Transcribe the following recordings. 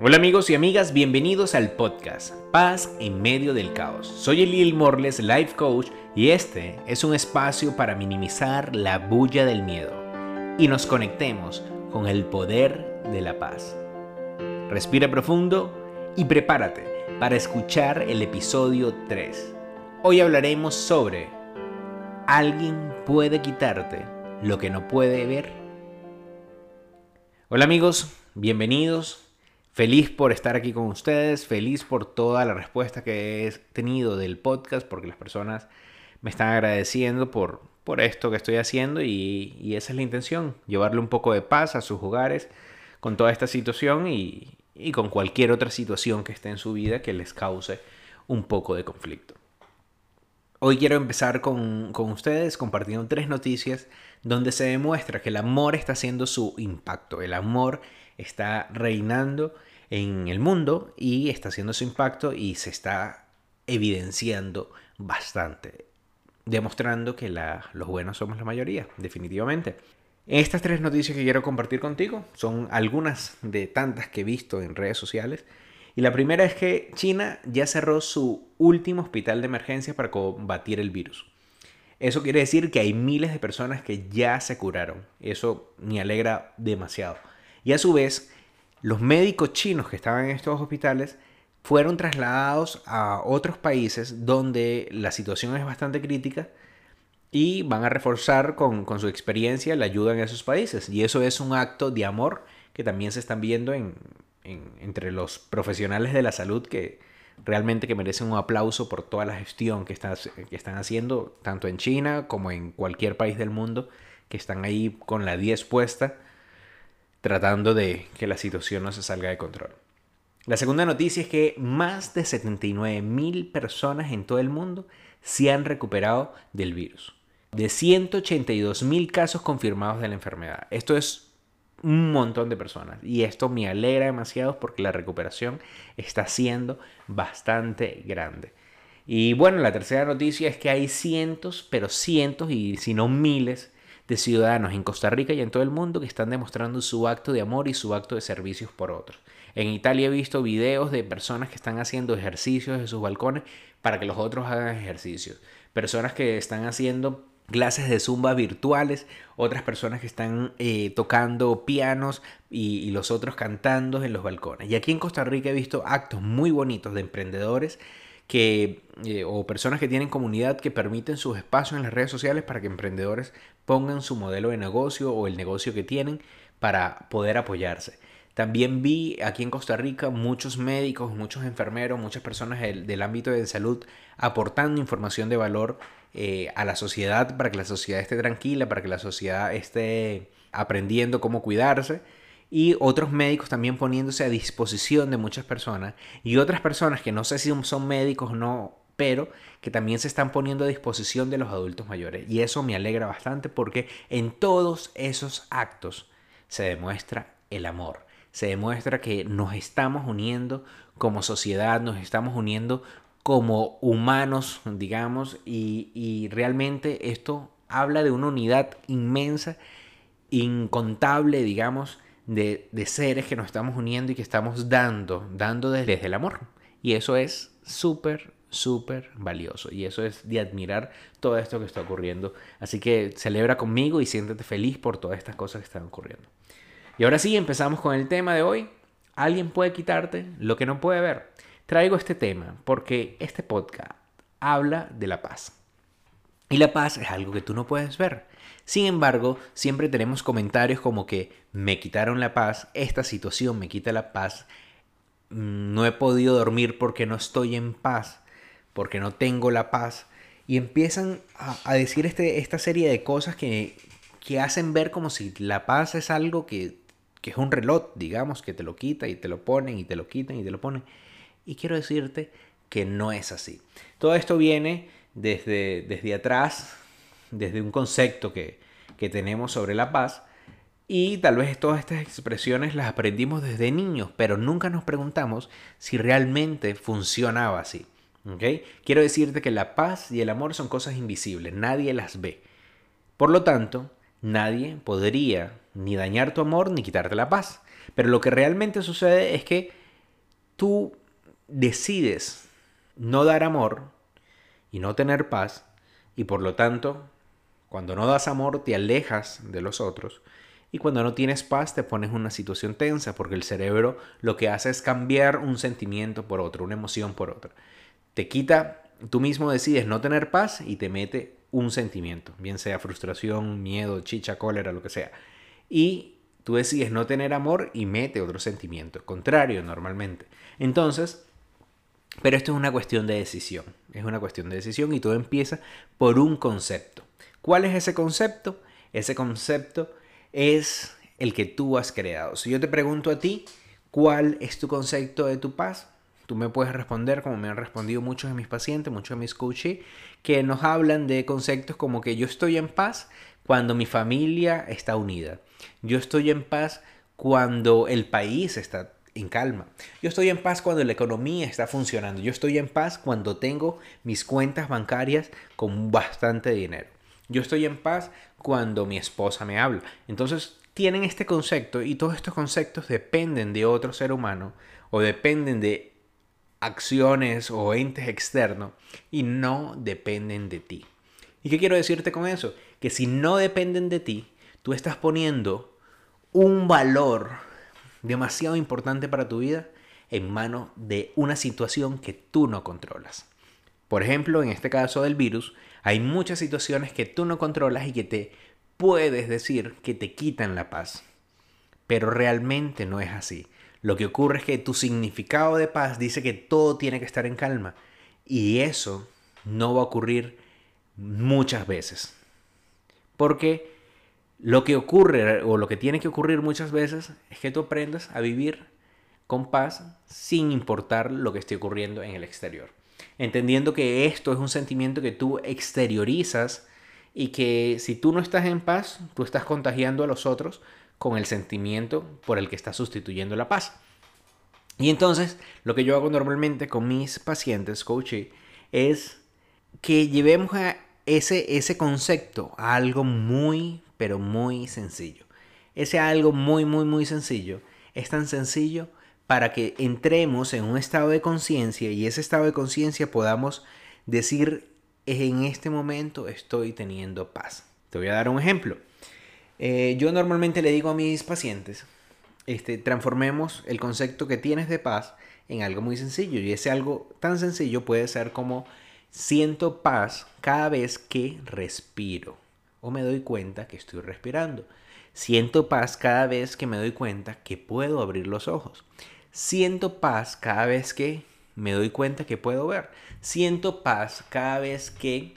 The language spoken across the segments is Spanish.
Hola amigos y amigas, bienvenidos al podcast Paz en medio del caos. Soy Eliel Morles, Life Coach, y este es un espacio para minimizar la bulla del miedo y nos conectemos con el poder de la paz. Respira profundo y prepárate para escuchar el episodio 3. Hoy hablaremos sobre ¿Alguien puede quitarte lo que no puede ver? Hola amigos, bienvenidos Feliz por estar aquí con ustedes, feliz por toda la respuesta que he tenido del podcast, porque las personas me están agradeciendo por, por esto que estoy haciendo y, esa es la intención, llevarle un poco de paz a sus hogares con toda esta situación y, con cualquier otra situación que esté en su vida que les cause un poco de conflicto. Hoy quiero empezar con, con, ustedes compartiendo tres noticias donde se demuestra que el amor está haciendo su impacto. El amor reinando en el mundo y está haciendo su impacto y se está evidenciando bastante, demostrando que los buenos somos la mayoría, definitivamente. Estas tres noticias que quiero compartir contigo son algunas de tantas que he visto en redes sociales. Y la primera es que China ya cerró su último hospital de emergencia para combatir el virus. Eso quiere decir que hay miles de personas que ya se curaron. Eso me alegra demasiado. Y a su vez, los médicos chinos que estaban en estos hospitales fueron trasladados a otros países donde la situación es bastante crítica y van a reforzar con, su experiencia la ayuda en esos países. Y eso es un acto de amor que también se están viendo entre los profesionales de la salud que realmente que merecen un aplauso por toda la gestión que, que están haciendo, tanto en China como en cualquier país del mundo, que están ahí con la 10 puesta tratando de que la situación no se salga de control. La segunda noticia es que más de 79 mil personas en todo el mundo se han recuperado del virus. De 182 mil casos confirmados de la enfermedad. Esto es un montón de personas y esto me alegra demasiado porque la recuperación está siendo bastante grande. Y bueno, la tercera noticia es que hay cientos, pero cientos y si no miles de ciudadanos en Costa Rica y en todo el mundo que están demostrando su acto de amor y su acto de servicios por otros. En Italia he visto videos de personas que están haciendo ejercicios en sus balcones para que los otros hagan ejercicios. Personas que están haciendo clases de zumba virtuales, otras personas que están eh, tocando pianos y, y, los otros cantando en los balcones. Y aquí en Costa Rica he visto actos muy bonitos de emprendedores que, eh, o personas que tienen comunidad que permiten sus espacios en las redes sociales para que emprendedores pongan su modelo de negocio o el negocio que tienen para poder apoyarse. También vi aquí en Costa Rica muchos médicos, muchos enfermeros, muchas personas del, ámbito de salud aportando información de valor eh, a la sociedad para que la sociedad esté tranquila, para que la sociedad esté aprendiendo cómo cuidarse y otros médicos también poniéndose a disposición de muchas personas y otras personas que no sé si son médicos o no, pero que también se están poniendo a disposición de los adultos mayores. Y eso me alegra bastante porque en todos esos actos se demuestra el amor, se demuestra que nos estamos uniendo como sociedad, nos estamos uniendo como humanos, digamos, y, y realmente esto habla de una unidad inmensa, incontable, digamos, de, seres que nos estamos uniendo y que estamos dando, dando desde, el amor. Y eso es súper, súper valioso. Y eso es de admirar todo esto que está ocurriendo. Así que celebra conmigo y siéntete feliz por todas estas cosas que están ocurriendo. Y ahora sí, empezamos con el tema de hoy. ¿Alguien puede quitarte lo que no puede ver? Traigo este tema porque este podcast habla de la paz. Y la paz es algo que tú no puedes ver. Sin embargo, siempre tenemos comentarios como que me quitaron la paz, esta situación me quita la paz, no he podido dormir porque no estoy en paz, porque no tengo la paz. Y empiezan a, decir este, esta serie de cosas que, que hacen ver como si la paz es algo que, que es un reloj, digamos, que te lo quita y te lo ponen y te lo quitan y te lo ponen. Y quiero decirte que no es así. Todo esto viene desde, desde atrás, desde un concepto que, tenemos sobre la paz. Y tal vez todas estas expresiones las aprendimos desde niños, pero nunca nos preguntamos si realmente funcionaba así. Quiero decirte que la paz y el amor son cosas invisibles, nadie las ve. Por lo tanto, nadie podría ni dañar tu amor ni quitarte la paz. Pero lo que realmente sucede es que tú decides no dar amor y no tener paz, y por lo tanto, cuando no das amor te alejas de los otros, y cuando no tienes paz te pones en una situación tensa, porque el cerebro lo que hace es cambiar un sentimiento por otro, una emoción por otra. Te quita, tú mismo decides no tener paz y te mete un sentimiento, bien sea frustración, miedo, chicha, cólera, lo que sea. Y tú decides no tener amor y mete otro sentimiento, contrario normalmente. Entonces, pero esto es una cuestión de decisión, es una cuestión de decisión y todo empieza por un concepto. ¿Cuál es ese concepto? Ese concepto es el que tú has creado. Si yo te pregunto a ti, ¿cuál es tu concepto de tu paz? Tú me puedes responder como me han respondido muchos de mis pacientes, muchos de mis coaches, que nos hablan de conceptos como que yo estoy en paz cuando mi familia está unida. Yo estoy en paz cuando el país está en calma. Yo estoy en paz cuando la economía está funcionando. Yo estoy en paz cuando tengo mis cuentas bancarias con bastante dinero. Yo estoy en paz cuando mi esposa me habla. Entonces tienen este concepto y todos estos conceptos dependen de otro ser humano o dependen de acciones o entes externos y no dependen de ti. ¿Y qué quiero decirte con eso? Que si no dependen de ti, tú estás poniendo un valor demasiado importante para tu vida en manos de una situación que tú no controlas. Por ejemplo, en este caso del virus, hay muchas situaciones que tú no controlas y que te puedes decir que te quitan la paz. Pero realmente no es así. Lo que ocurre es que tu significado de paz dice que todo tiene que estar en calma. Y eso no va a ocurrir muchas veces. Porque lo que ocurre o lo que tiene que ocurrir muchas veces es que tú aprendas a vivir con paz sin importar lo que esté ocurriendo en el exterior. Entendiendo que esto es un sentimiento que tú exteriorizas y que si tú no estás en paz, tú estás contagiando a los otros con el sentimiento por el que estás sustituyendo la paz. Y entonces, lo que yo hago normalmente con mis pacientes, coaching, es que llevemos a ese, ese concepto a algo muy pero muy sencillo. Ese algo muy, muy, muy sencillo es tan sencillo para que entremos en un estado de conciencia y ese estado de conciencia podamos decir en este momento estoy teniendo paz. Te voy a dar un ejemplo. Eh, yo normalmente le digo a mis pacientes, este, transformemos el concepto que tienes de paz en algo muy sencillo y ese algo tan sencillo puede ser como siento paz cada vez que respiro o me doy cuenta que estoy respirando. Siento paz cada vez que me doy cuenta que puedo abrir los ojos. Siento paz cada vez que me doy cuenta que puedo ver. Siento paz cada vez que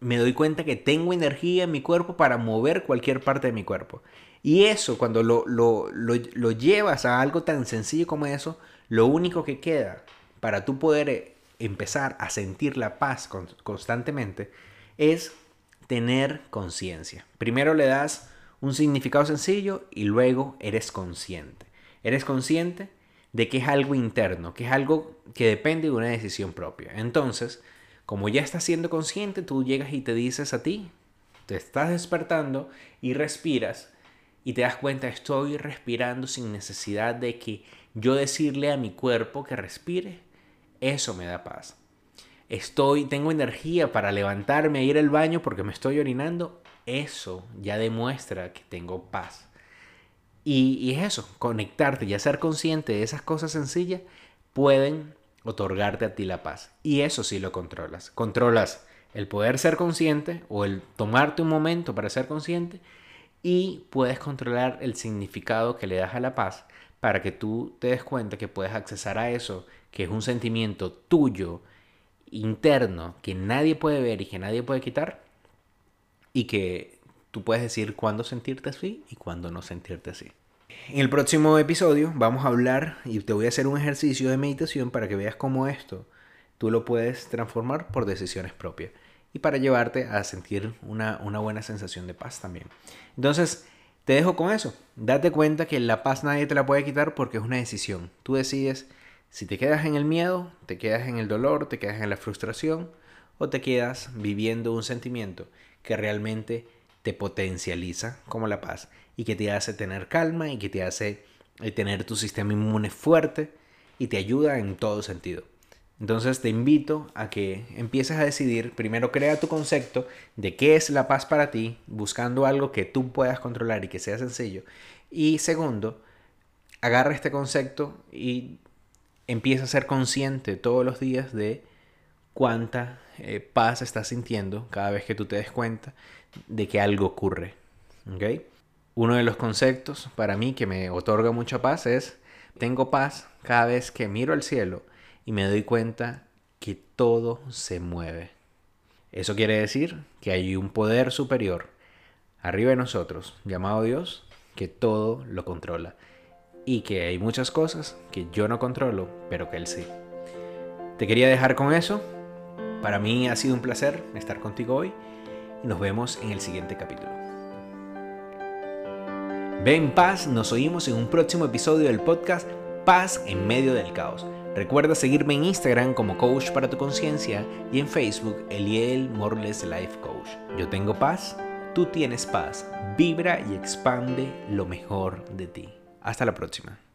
me doy cuenta que tengo energía en mi cuerpo para mover cualquier parte de mi cuerpo. Y eso, cuando lo, lo, llevas a algo tan sencillo como eso, lo único que queda para tú poder eh, empezar a sentir la paz constantemente es tener conciencia. Primero le das un significado sencillo y luego eres consciente. Eres consciente de que es algo interno, que es algo que depende de una decisión propia. Entonces, como ya estás siendo consciente, tú llegas y te dices a ti, te estás despertando y respiras y te das cuenta, estoy respirando sin necesidad de que yo decirle a mi cuerpo que respire. Eso me da paz estoy, tengo energía para levantarme e ir al baño porque me estoy orinando, eso ya demuestra que tengo paz. Y, es eso, conectarte y ser consciente de esas cosas sencillas pueden otorgarte a ti la paz. Y eso sí lo controlas. Controlas el poder ser consciente o el tomarte un momento para ser consciente y puedes controlar el significado que le das a la paz para que tú te des cuenta que puedes accesar a eso, que es un sentimiento tuyo, interno que nadie puede ver y que nadie puede quitar y que tú puedes decir cuándo sentirte así y cuándo no sentirte así. En el próximo episodio vamos a hablar y te voy a hacer un ejercicio de meditación para que veas cómo esto tú lo puedes transformar por decisiones propias y para llevarte a sentir una, una buena sensación de paz también. Entonces, te dejo con eso. Date cuenta que la paz nadie te la puede quitar porque es una decisión. Tú decides si te quedas en el miedo, te quedas en el dolor, te quedas en la frustración o te quedas viviendo un sentimiento que realmente te potencializa como la paz y que te hace tener calma y que te hace eh, tener tu sistema inmune fuerte y te ayuda en todo sentido. Entonces te invito a que empieces a decidir, primero crea tu concepto de qué es la paz para ti, buscando algo que tú puedas controlar y que sea sencillo. Y segundo, agarra este concepto y empieza a ser consciente todos los días de cuánta eh, paz estás sintiendo cada vez que tú te des cuenta de que algo ocurre. Uno de los conceptos para mí que me otorga mucha paz es, tengo paz cada vez que miro al cielo y me doy cuenta que todo se mueve. Eso quiere decir que hay un poder superior arriba de nosotros, llamado Dios, que todo lo controla. Y que hay muchas cosas que yo no controlo, pero que Él sí. Te quería dejar con eso. Para mí ha sido un placer estar contigo hoy y nos vemos en el siguiente capítulo. Ven paz, nos oímos en un próximo episodio del podcast Paz en medio del caos. Recuerda seguirme en Instagram como Coach para tu conciencia y en Facebook Eliel Morles Life Coach. Yo tengo paz, tú tienes paz. Vibra y expande lo mejor de ti. Hasta la próxima.